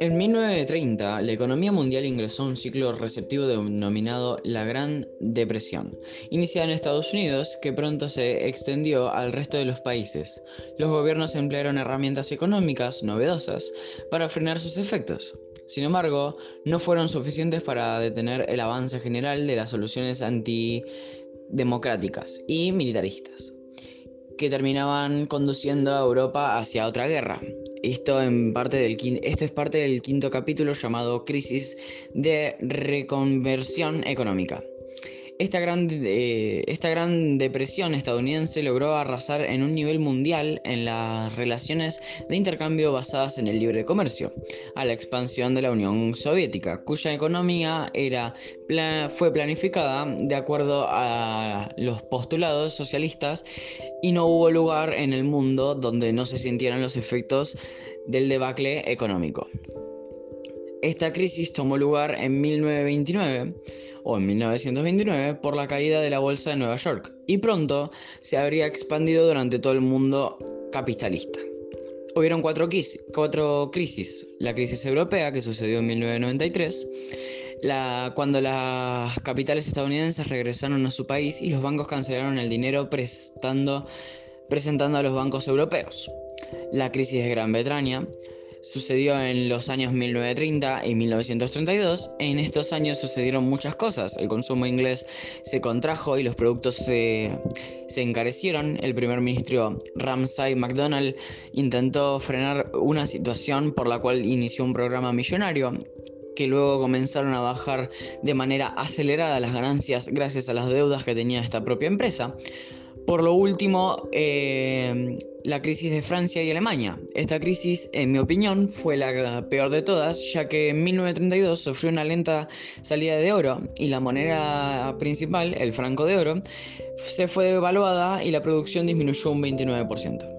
En 1930, la economía mundial ingresó a un ciclo receptivo denominado la Gran Depresión, iniciada en Estados Unidos, que pronto se extendió al resto de los países. Los gobiernos emplearon herramientas económicas novedosas para frenar sus efectos. Sin embargo, no fueron suficientes para detener el avance general de las soluciones antidemocráticas y militaristas que terminaban conduciendo a Europa hacia otra guerra. Esto, esto es parte del quinto capítulo llamado Crisis de Reconversión Económica. Esta gran, eh, esta gran, depresión estadounidense logró arrasar en un nivel mundial en las relaciones de intercambio basadas en el libre comercio, a la expansión de la Unión Soviética, cuya economía fue planificada de acuerdo a los postulados socialistas y no hubo lugar en el mundo donde no se sintieran los efectos del debacle económico. Esta crisis tomó lugar en 1929 o en 1929 por la caída de la bolsa de Nueva York y pronto se habría expandido durante todo el mundo capitalista. Hubieron cuatro, cuatro crisis. La crisis europea que sucedió en 1993, la, cuando las capitales estadounidenses regresaron a su país y los bancos cancelaron el dinero prestando, presentando a los bancos europeos. La crisis de Gran Bretaña, sucedió en los años 1930 y 1932. En estos años sucedieron muchas cosas. El consumo inglés se contrajo y los productos se, se encarecieron. El primer ministro Ramsay MacDonald intentó frenar una situación por la cual inició un programa millonario que luego comenzaron a bajar de manera acelerada las ganancias gracias a las deudas que tenía esta propia empresa. Por lo último, eh, la crisis de Francia y Alemania. Esta crisis, en mi opinión, fue la peor de todas, ya que en 1932 sufrió una lenta salida de oro y la moneda principal, el franco de oro, se fue devaluada y la producción disminuyó un 29%.